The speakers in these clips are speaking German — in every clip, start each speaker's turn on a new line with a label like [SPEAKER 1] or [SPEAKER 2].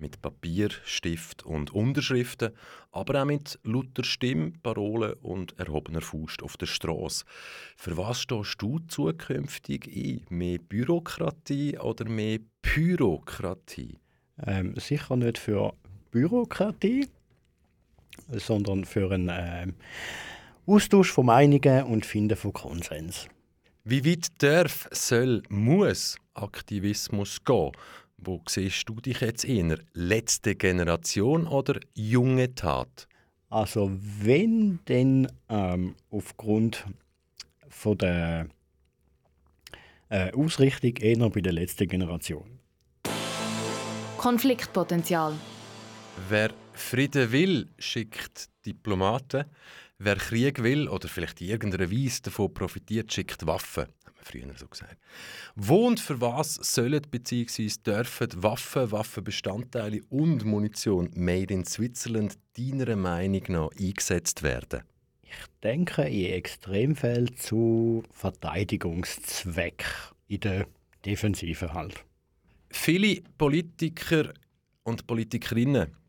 [SPEAKER 1] Mit Papier, Stift und Unterschriften, aber auch mit lauter Stimme, Parolen und erhobener Faust auf der Straße. Für was stehst du zukünftig ein? Mehr Bürokratie oder mehr Pyrokratie?
[SPEAKER 2] Ähm, sicher nicht für Bürokratie, sondern für einen ähm, Austausch von Meinungen und Finden von Konsens.
[SPEAKER 1] Wie weit darf, soll, muss Aktivismus gehen? Wo siehst du dich jetzt eher? Letzte Generation oder junge Tat?
[SPEAKER 2] Also wenn denn ähm, aufgrund von der äh, Ausrichtung eher bei der letzten Generation.
[SPEAKER 3] Konfliktpotenzial.
[SPEAKER 1] Wer Frieden will, schickt Diplomaten. Wer Krieg will oder vielleicht in irgendeiner Weise davon profitiert, schickt Waffen. Hat man früher so gesagt. Wo und für was sollen bzw. dürfen Waffen, Waffenbestandteile und Munition made in Switzerland deiner Meinung nach eingesetzt werden?
[SPEAKER 2] Ich denke in Extremfällen zu Verteidigungszweck in der Defensive halt.
[SPEAKER 1] Viele Politiker und Politikerinnen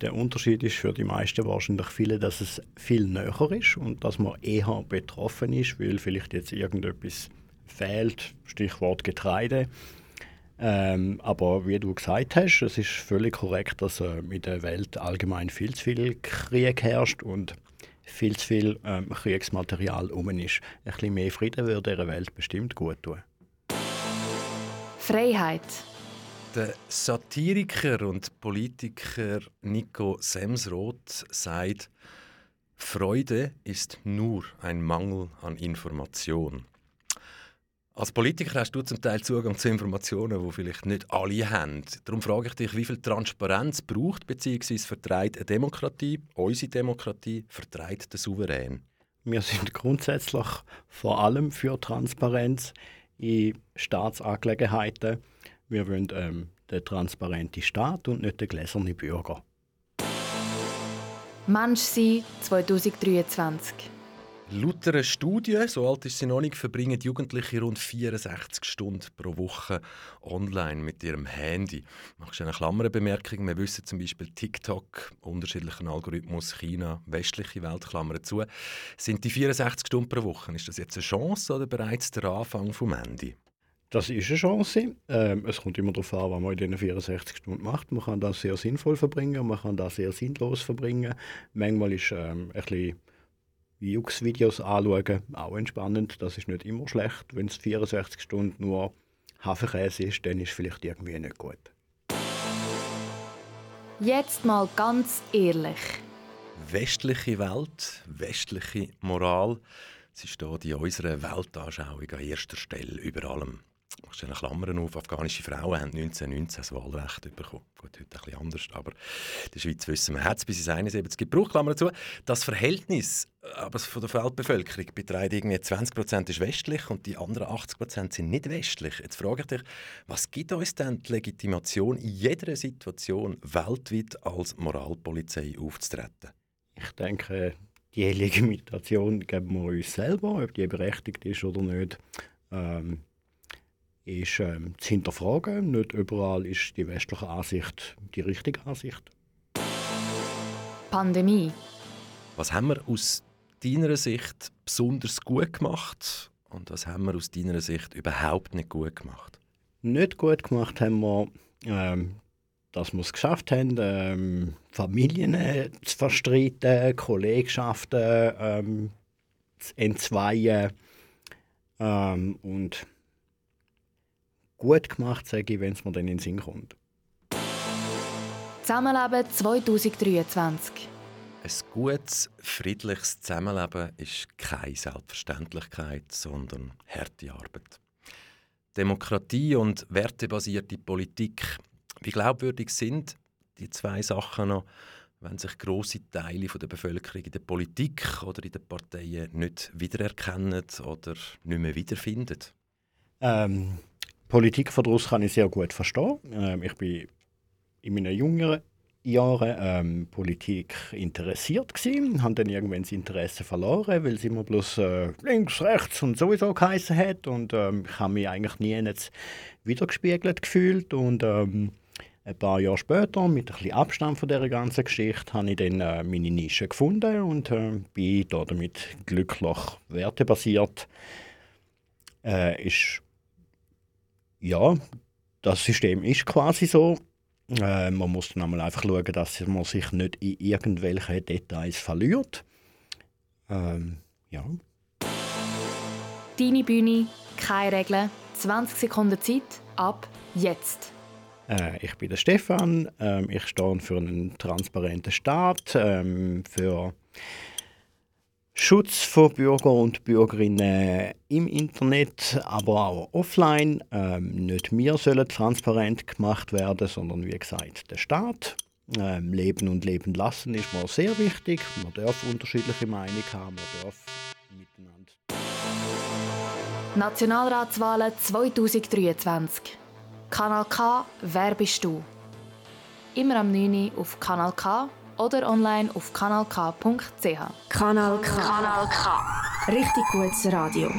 [SPEAKER 2] Der Unterschied ist für die meisten wahrscheinlich viele, dass es viel näher ist und dass man eher betroffen ist, weil vielleicht jetzt irgendetwas fehlt, Stichwort Getreide. Ähm, aber wie du gesagt hast, es ist völlig korrekt, dass äh, in der Welt allgemein viel zu viel Krieg herrscht und viel zu viel ähm, Kriegsmaterial um ist. Ein bisschen mehr Frieden würde der Welt bestimmt gut tun.
[SPEAKER 3] Freiheit.
[SPEAKER 1] Der Satiriker und Politiker Nico Semsroth sagt, Freude ist nur ein Mangel an Information. Als Politiker hast du zum Teil Zugang zu Informationen, die vielleicht nicht alle haben. Darum frage ich dich, wie viel Transparenz braucht bzw. vertreibt eine Demokratie, unsere Demokratie, vertreibt der Souverän?
[SPEAKER 2] Wir sind grundsätzlich vor allem für Transparenz in Staatsangelegenheiten. Wir wollen ähm, den transparenten Staat und nicht den gläsernen Bürger.
[SPEAKER 3] Mensch sein 2023.
[SPEAKER 1] Laut einer Studie, so alt ist sie noch nicht, verbringen Jugendliche rund 64 Stunden pro Woche online mit ihrem Handy. Machst du eine Klammerbemerkung? Wir wissen zum Beispiel TikTok, unterschiedlichen Algorithmus, China, westliche Welt, Klammern zu. Sind die 64 Stunden pro Woche, ist das jetzt eine Chance oder bereits der Anfang vom Handy?
[SPEAKER 2] Das ist eine Chance. Ähm, es kommt immer darauf an, was man in diesen 64 Stunden macht. Man kann das sehr sinnvoll verbringen, man kann das sehr sinnlos verbringen. Manchmal ist ähm, ein bisschen Jux-Videos anschauen auch entspannend. Das ist nicht immer schlecht. Wenn es 64 Stunden nur Hafenkäse ist, dann ist es vielleicht irgendwie nicht gut.
[SPEAKER 3] Jetzt mal ganz ehrlich.
[SPEAKER 1] Westliche Welt, westliche Moral, sie steht in unserer Weltanschauung an erster Stelle über allem. Machst eine Klammern auf, afghanische Frauen haben 1919 das Wahlrecht bekommen. Gut, heute bisschen anders, aber in der Schweiz wissen wir, hat es bis ins 71 gebraucht. Das Verhältnis aber von der Weltbevölkerung beträgt irgendwie 20 Prozent ist westlich und die anderen 80 Prozent sind nicht westlich. Jetzt frage ich dich, was gibt uns denn die Legitimation, in jeder Situation weltweit als Moralpolizei aufzutreten?
[SPEAKER 2] Ich denke, die Legitimation geben wir uns selber, ob die berechtigt ist oder nicht. Ähm, ist ähm, zu hinterfragen. Nicht überall ist die westliche Ansicht die richtige Ansicht.
[SPEAKER 3] Pandemie.
[SPEAKER 1] Was haben wir aus deiner Sicht besonders gut gemacht und was haben wir aus deiner Sicht überhaupt nicht gut gemacht?
[SPEAKER 2] Nicht gut gemacht haben wir, ähm, dass wir es geschafft haben, ähm, Familien äh, zu verstreiten, Kollegschaften ähm, zu entzweien ähm, und gut gemacht, sage ich, wenn es mir dann in den Sinn kommt.
[SPEAKER 3] Zusammenleben 2023.
[SPEAKER 1] Ein gutes, friedliches Zusammenleben ist keine Selbstverständlichkeit, sondern harte Arbeit. Demokratie und wertebasierte Politik. Wie glaubwürdig sind die zwei Sachen noch, wenn sich große Teile der Bevölkerung in der Politik oder in den Parteien nicht wiedererkennen oder nicht mehr wiederfinden?
[SPEAKER 2] Ähm, Politikverdruss kann ich sehr gut verstehen. Ähm, ich bin in meinen jüngeren Jahren ähm, Politik interessiert gewesen, habe dann irgendwann das Interesse verloren, weil es immer bloß äh, links, rechts und sowieso geheißen hat und ähm, ich habe mich eigentlich nie jetzt wiedergespiegelt gefühlt und ähm, ein paar Jahre später, mit ein bisschen Abstand von dieser ganzen Geschichte, habe ich dann äh, meine Nische gefunden und äh, bin damit glücklich wertebasiert. Äh, ist ja, das System ist quasi so. Äh, man muss dann einmal einfach schauen, dass man sich nicht in irgendwelche Details verliert. Ähm, ja.
[SPEAKER 3] Deine Bühne, keine Regeln, 20 Sekunden Zeit, ab jetzt.
[SPEAKER 2] Äh, ich bin der Stefan, ähm, ich stehe für einen transparenten Staat, ähm, für Schutz von Bürger und Bürgerinnen im Internet, aber auch offline. Ähm, nicht wir sollen transparent gemacht werden, sondern wie gesagt der Staat. Ähm, leben und leben lassen ist mir sehr wichtig. Man darf unterschiedliche Meinungen haben, man darf miteinander.
[SPEAKER 3] Nationalratswahlen 2023. Kanal K, wer bist du? Immer am 9. Uhr auf Kanal K oder online auf kanalk.ch.
[SPEAKER 4] Kanal K. Kanal K. Richtig gutes Radio.